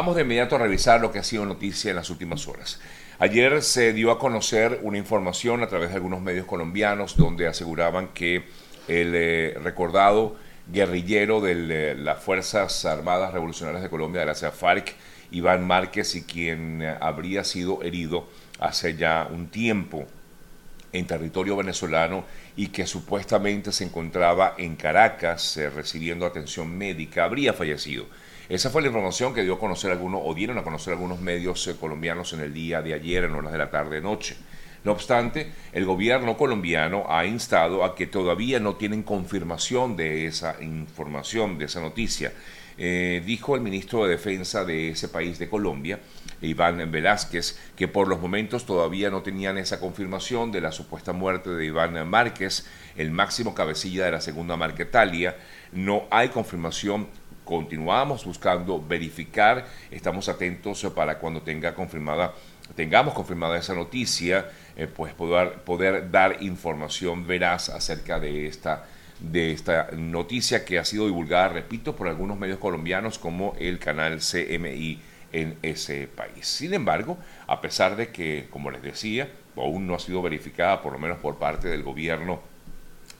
vamos de inmediato a revisar lo que ha sido noticia en las últimas horas. Ayer se dio a conocer una información a través de algunos medios colombianos donde aseguraban que el eh, recordado guerrillero de eh, las Fuerzas Armadas Revolucionarias de Colombia, de la FARC, Iván Márquez, y quien eh, habría sido herido hace ya un tiempo en territorio venezolano y que supuestamente se encontraba en Caracas recibiendo atención médica, habría fallecido. Esa fue la información que dio a conocer algunos, o dieron a conocer algunos medios eh, colombianos en el día de ayer, en horas de la tarde-noche. No obstante, el gobierno colombiano ha instado a que todavía no tienen confirmación de esa información, de esa noticia. Eh, dijo el ministro de Defensa de ese país de Colombia, Iván Velázquez, que por los momentos todavía no tenían esa confirmación de la supuesta muerte de Iván Márquez, el máximo cabecilla de la segunda Marquetalia. No hay confirmación continuamos buscando verificar, estamos atentos para cuando tenga confirmada, tengamos confirmada esa noticia, eh, pues poder, poder dar información veraz acerca de esta, de esta noticia que ha sido divulgada, repito, por algunos medios colombianos como el canal CMI en ese país. Sin embargo, a pesar de que, como les decía, aún no ha sido verificada, por lo menos por parte del gobierno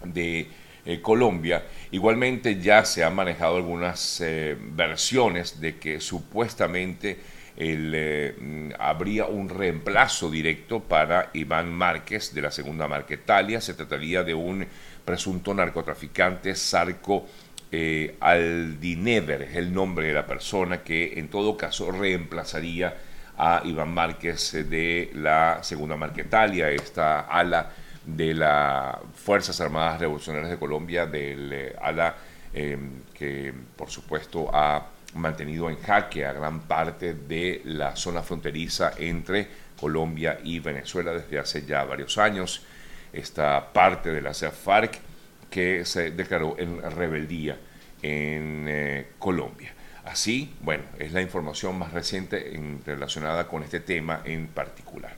de eh, Colombia. Igualmente ya se han manejado algunas eh, versiones de que supuestamente eh, mm, habría un reemplazo directo para Iván Márquez de la segunda Marquetalia. Se trataría de un presunto narcotraficante, Sarco Aldinever, es el nombre de la persona que en todo caso reemplazaría a Iván Márquez de la segunda Marquetalia, esta ala de las Fuerzas Armadas Revolucionarias de Colombia, del eh, ALA, em, que por supuesto ha mantenido en jaque a gran parte de la zona fronteriza entre Colombia y Venezuela desde hace ya varios años. Esta parte de la FARC que se declaró en rebeldía en eh, Colombia. Así, bueno, es la información más reciente en, relacionada con este tema en particular.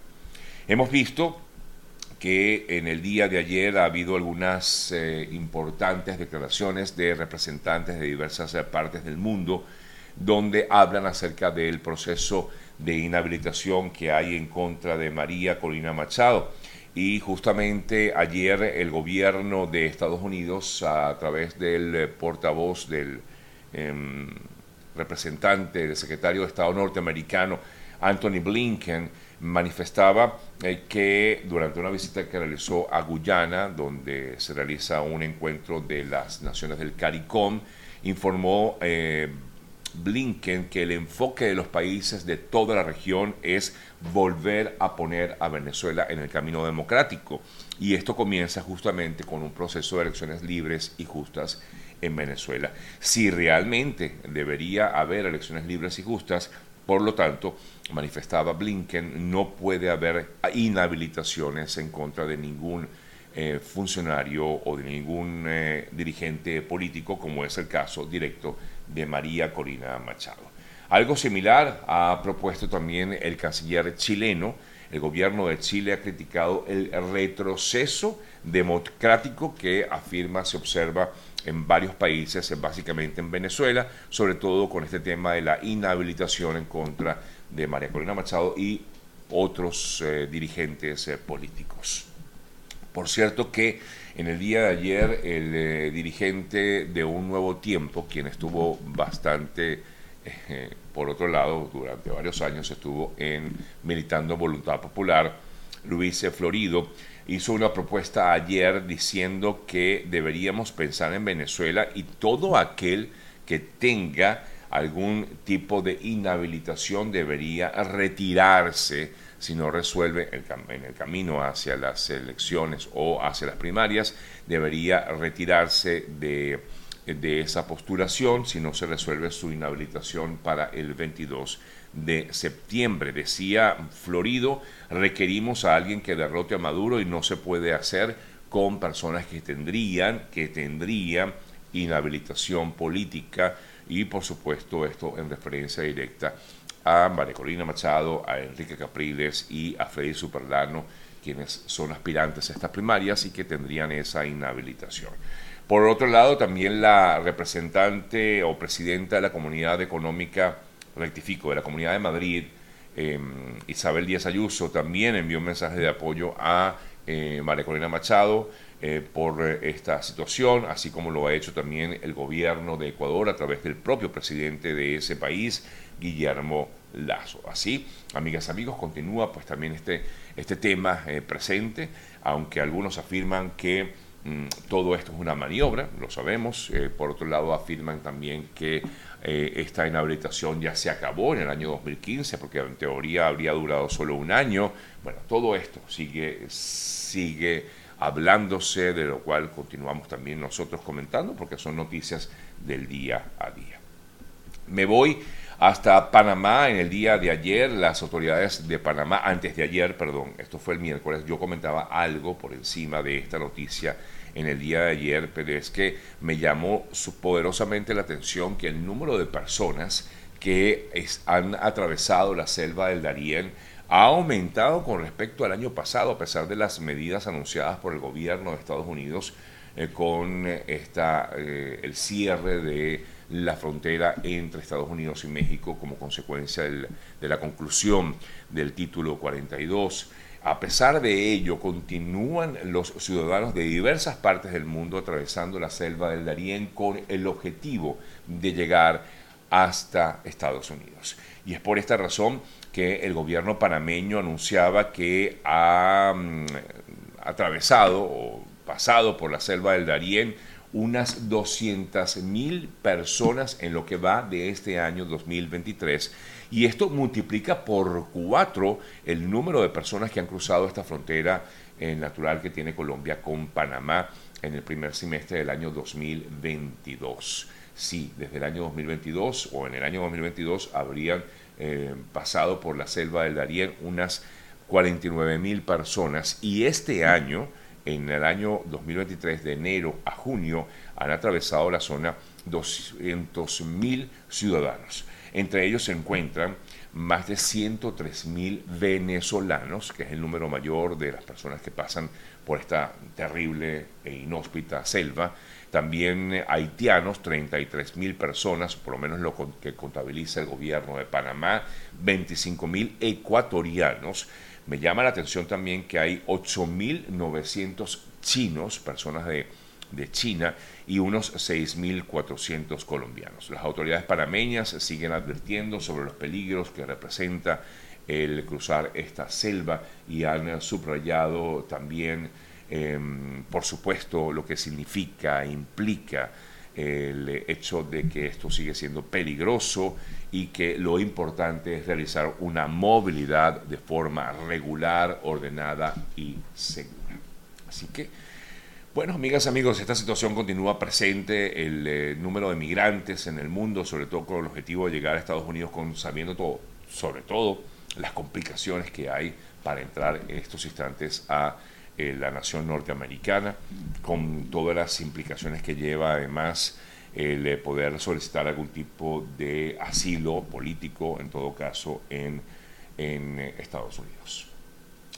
Hemos visto que en el día de ayer ha habido algunas eh, importantes declaraciones de representantes de diversas eh, partes del mundo donde hablan acerca del proceso de inhabilitación que hay en contra de María Corina Machado. Y justamente ayer el gobierno de Estados Unidos, a través del eh, portavoz del em, representante, del secretario de Estado norteamericano, Anthony Blinken, manifestaba eh, que durante una visita que realizó a Guyana, donde se realiza un encuentro de las naciones del CARICOM, informó eh, Blinken que el enfoque de los países de toda la región es volver a poner a Venezuela en el camino democrático. Y esto comienza justamente con un proceso de elecciones libres y justas en Venezuela. Si realmente debería haber elecciones libres y justas, por lo tanto, manifestaba Blinken, no puede haber inhabilitaciones en contra de ningún eh, funcionario o de ningún eh, dirigente político, como es el caso directo de María Corina Machado. Algo similar ha propuesto también el canciller chileno. El gobierno de Chile ha criticado el retroceso democrático que afirma se observa en varios países, básicamente en Venezuela, sobre todo con este tema de la inhabilitación en contra de María Corina Machado y otros eh, dirigentes eh, políticos. Por cierto que en el día de ayer el eh, dirigente de Un Nuevo Tiempo, quien estuvo bastante, por otro lado, durante varios años estuvo en militando Voluntad Popular, Luis Florido, hizo una propuesta ayer diciendo que deberíamos pensar en Venezuela y todo aquel que tenga algún tipo de inhabilitación debería retirarse si no resuelve en el camino hacia las elecciones o hacia las primarias, debería retirarse de, de esa postulación si no se resuelve su inhabilitación para el 22 de septiembre. Decía Florido, requerimos a alguien que derrote a Maduro y no se puede hacer con personas que tendrían, que tendrían inhabilitación política y por supuesto esto en referencia directa a María Corina Machado, a Enrique Capriles y a Freddy Superlano, quienes son aspirantes a estas primarias y que tendrían esa inhabilitación. Por otro lado, también la representante o presidenta de la Comunidad Económica rectifico, de la Comunidad de Madrid, Isabel Díaz Ayuso también envió un mensaje de apoyo a María Corina Machado, eh, por eh, esta situación, así como lo ha hecho también el gobierno de Ecuador a través del propio presidente de ese país, Guillermo Lazo. Así, amigas, amigos, continúa pues también este, este tema eh, presente, aunque algunos afirman que todo esto es una maniobra, lo sabemos, por otro lado afirman también que esta inhabilitación ya se acabó en el año 2015, porque en teoría habría durado solo un año. Bueno, todo esto sigue, sigue hablándose, de lo cual continuamos también nosotros comentando, porque son noticias del día a día. Me voy hasta Panamá en el día de ayer. Las autoridades de Panamá, antes de ayer, perdón, esto fue el miércoles, yo comentaba algo por encima de esta noticia en el día de ayer, pero es que me llamó poderosamente la atención que el número de personas que han atravesado la selva del Darién ha aumentado con respecto al año pasado, a pesar de las medidas anunciadas por el gobierno de Estados Unidos eh, con eh, esta, eh, el cierre de la frontera entre Estados Unidos y México como consecuencia de la conclusión del título 42. A pesar de ello, continúan los ciudadanos de diversas partes del mundo atravesando la selva del Darién con el objetivo de llegar hasta Estados Unidos. Y es por esta razón que el gobierno panameño anunciaba que ha mm, atravesado o pasado por la selva del Darién unas 200.000 personas en lo que va de este año 2023 y esto multiplica por cuatro el número de personas que han cruzado esta frontera eh, natural que tiene Colombia con Panamá en el primer semestre del año 2022. Sí, desde el año 2022 o en el año 2022 habrían eh, pasado por la selva del Darién unas 49 mil personas y este año, en el año 2023, de enero a junio, han atravesado la zona 200 mil ciudadanos. Entre ellos se encuentran más de 103 mil venezolanos, que es el número mayor de las personas que pasan por esta terrible e inhóspita selva, también haitianos, 33 mil personas, por lo menos lo que contabiliza el gobierno de Panamá, 25 mil ecuatorianos. Me llama la atención también que hay 8.900 chinos, personas de, China, y unos 6.400 colombianos. Las autoridades panameñas siguen advirtiendo sobre los peligros que representa el cruzar esta selva y han subrayado también Em, por supuesto, lo que significa, implica el hecho de que esto sigue siendo peligroso y que lo importante es realizar una movilidad de forma regular, ordenada y segura. Así que, bueno, amigas, amigos, esta situación continúa presente, el eh, número de migrantes en el mundo, sobre todo con el objetivo de llegar a Estados Unidos, con, sabiendo todo, sobre todo las complicaciones que hay para entrar en estos instantes a eh, la nación norteamericana, con todas las implicaciones que lleva además el eh, poder solicitar algún tipo de asilo político, en todo caso, en, en eh, Estados Unidos.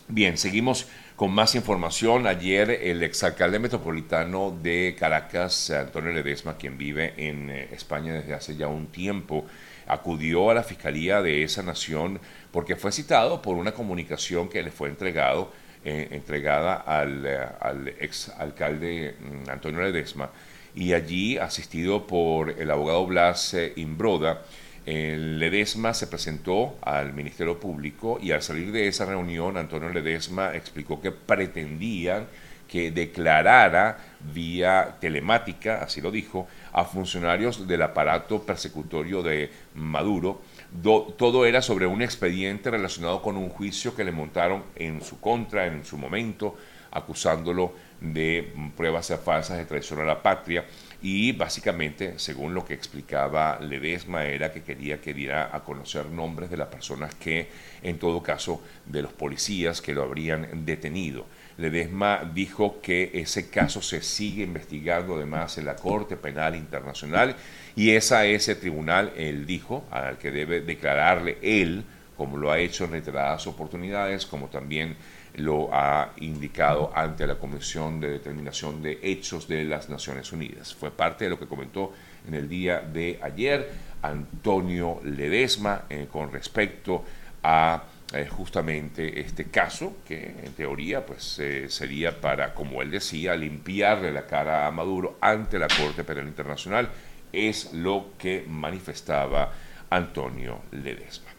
Bien, seguimos con más información. Ayer el exalcalde metropolitano de Caracas, Antonio Ledesma, quien vive en España desde hace ya un tiempo, acudió a la Fiscalía de esa nación porque fue citado por una comunicación que le fue entregado eh, entregada al, eh, al ex alcalde mm, Antonio Ledesma. Y allí asistido por el abogado Blas eh, Imbroda, Ledesma se presentó al Ministerio Público y al salir de esa reunión Antonio Ledesma explicó que pretendían que declarara vía telemática, así lo dijo, a funcionarios del aparato persecutorio de Maduro todo era sobre un expediente relacionado con un juicio que le montaron en su contra en su momento, acusándolo de pruebas falsas de traición a la patria y básicamente, según lo que explicaba Ledesma, era que quería que diera a conocer nombres de las personas que, en todo caso, de los policías que lo habrían detenido. Ledesma dijo que ese caso se sigue investigando además en la Corte Penal Internacional y es ese tribunal, él dijo, al que debe declararle él, como lo ha hecho en reiteradas oportunidades, como también lo ha indicado ante la Comisión de Determinación de Hechos de las Naciones Unidas. Fue parte de lo que comentó en el día de ayer Antonio Ledesma eh, con respecto a eh, justamente este caso que en teoría pues eh, sería para, como él decía, limpiarle la cara a Maduro ante la Corte Penal Internacional, es lo que manifestaba Antonio Ledesma.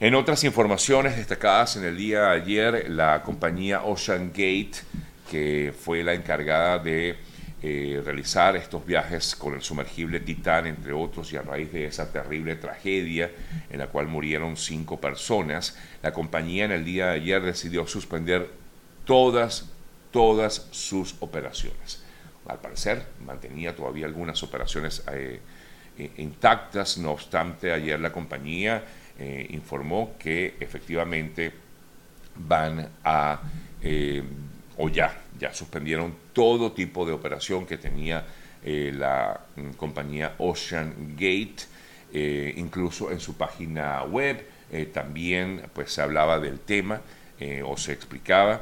En otras informaciones destacadas en el día de ayer, la compañía Ocean Gate, que fue la encargada de eh, realizar estos viajes con el sumergible Titán, entre otros, y a raíz de esa terrible tragedia en la cual murieron cinco personas, la compañía en el día de ayer decidió suspender todas, todas sus operaciones. Al parecer, mantenía todavía algunas operaciones eh, eh, intactas, no obstante, ayer la compañía informó que efectivamente van a, o ya, ya suspendieron todo tipo de operación que tenía eh, la mm, compañía Ocean Gate, eh, incluso en su página web eh, también pues se hablaba del tema o se explicaba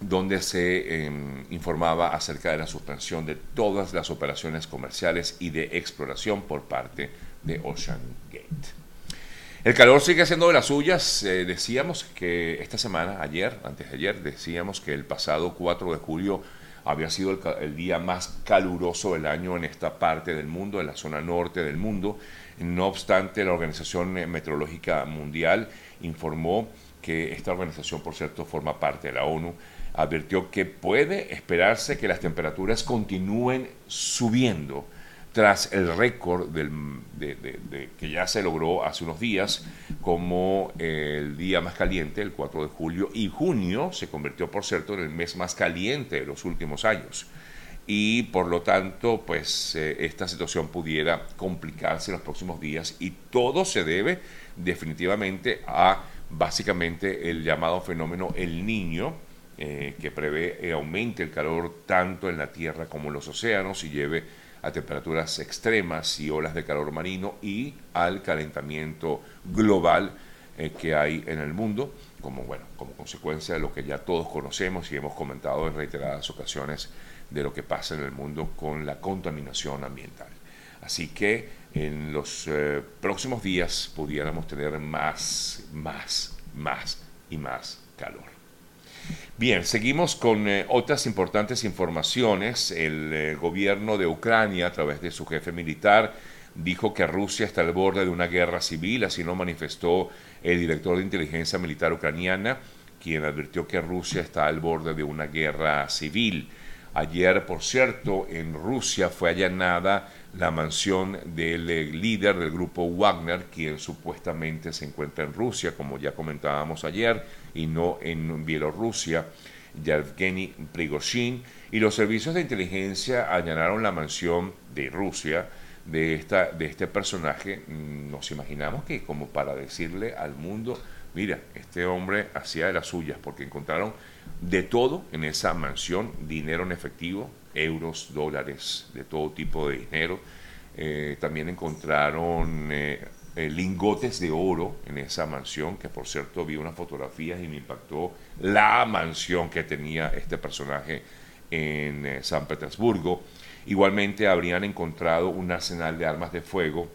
donde se em, informaba acerca de la suspensión de todas las operaciones comerciales y de exploración por parte de Ocean Gate. El calor sigue siendo de las suyas. Eh, decíamos que esta semana, ayer, antes de ayer, decíamos que el pasado 4 de julio había sido el, el, día más caluroso del año en esta parte del mundo, en la zona norte del mundo. No obstante, la Organización Meteorológica Mundial informó que esta organización, por cierto, forma parte de la ONU, advirtió que puede esperarse que las temperaturas continúen subiendo tras el récord que ya se logró hace unos días como el día más caliente, el 4 de julio, y junio se convirtió, por cierto, en el mes más caliente de los últimos años. Y por lo tanto, pues eh, esta situación pudiera complicarse en los próximos días y todo se debe definitivamente a básicamente el llamado fenómeno El Niño, eh, que prevé que aumente el calor tanto en la Tierra como en los océanos y lleve a temperaturas extremas y olas de calor marino y al calentamiento global eh, que hay en el mundo, como, bueno, como consecuencia de lo que ya todos conocemos y hemos comentado en reiteradas ocasiones de lo que pasa en el mundo con la contaminación ambiental. Así que en los eh, próximos días pudiéramos tener más, más, más y más calor. Bien, seguimos con eh, otras importantes informaciones. El eh, gobierno de Ucrania, a través de su jefe militar, dijo que Rusia está al borde de una guerra civil, así lo manifestó el director de inteligencia militar ucraniana, quien advirtió que Rusia está al borde de una guerra civil. Ayer, por cierto, en Rusia fue allanada la mansión del eh, líder del grupo Wagner, quien supuestamente se encuentra en Rusia, como ya comentábamos ayer, y no en Bielorrusia, Yevgeny Prigozhin, y los servicios de inteligencia allanaron la mansión de Rusia de, esta, de este personaje. Mm, nos imaginamos que como para decirle al mundo, mira, este hombre hacía de las suyas, porque encontraron de todo en esa mansión, dinero en efectivo, euros, dólares, de todo tipo de dinero. Eh, también encontraron eh, eh, lingotes de oro en esa mansión, que por cierto vi unas fotografías y me impactó la mansión que tenía este personaje en San Petersburgo. Igualmente habrían encontrado un arsenal de armas de fuego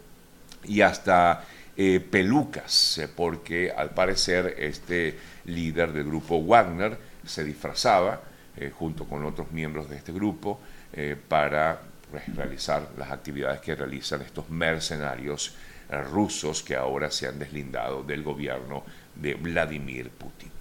y hasta pelucas, porque al parecer este líder del grupo Wagner se disfrazaba eh, junto con otros miembros de este grupo eh, para pues, realizar las actividades que realizan estos mercenarios eh, rusos que ahora se han deslindado del gobierno de Vladimir Putin.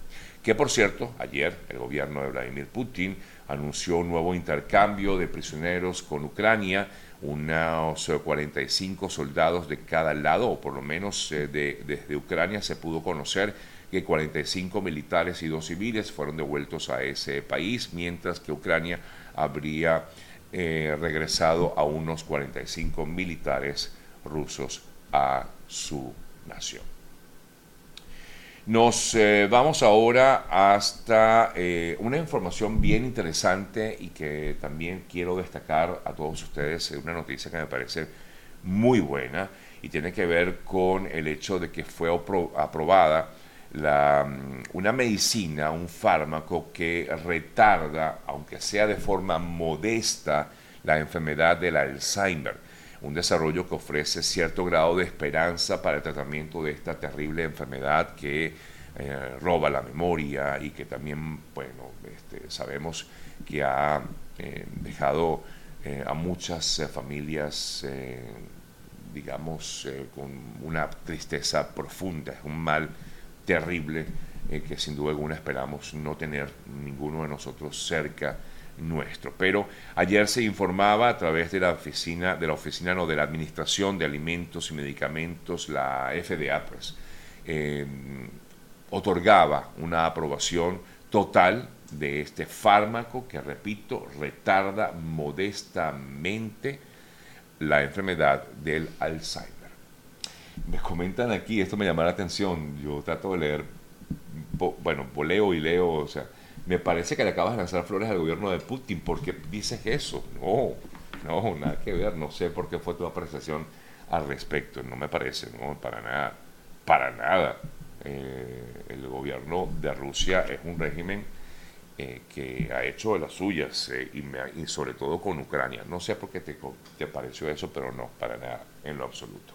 Que por cierto, ayer el gobierno de Vladimir Putin anunció un nuevo intercambio de prisioneros con Ucrania, unos 45 soldados de cada lado, o por lo menos desde Ucrania se pudo conocer que 45 militares y dos civiles fueron devueltos a ese país, mientras que Ucrania habría eh, regresado a unos 45 militares rusos a su nación. Nos eh, vamos ahora hasta eh, una información bien interesante y que también quiero destacar a todos ustedes, una noticia que me parece muy buena y tiene que ver con el hecho de que fue aprobada la, mm, una medicina, un fármaco que retarda, aunque sea de forma modesta, la enfermedad del Alzheimer, un desarrollo que ofrece cierto grado de esperanza para el tratamiento de esta terrible enfermedad que eh, roba la memoria y que también, bueno, este, sabemos que ha eh, dejado eh, a muchas familias, digamos, con una tristeza profunda, es un mal terrible que sin duda alguna esperamos no tener ninguno de nosotros cerca nuestro. Pero ayer se informaba a través de la oficina, de la oficina no, de la Administración de Alimentos y Medicamentos, la FDA, pues, otorgaba una aprobación total de este fármaco que, repito, retarda modestamente la enfermedad del Alzheimer. Me comentan aquí, esto me llama la atención, yo trato de leer, bueno, leo y leo, o sea, me parece que le acabas de lanzar flores al gobierno de Putin, ¿por qué dices eso? No, no, nada que ver, no sé por qué fue tu apreciación al respecto, no me parece, no, para nada, para nada. Eh, el gobierno de Rusia es un régimen eh, que ha hecho las suyas eh, y, sobre todo con Ucrania. No sé por qué te, te pareció eso, pero no, para nada, en lo absoluto.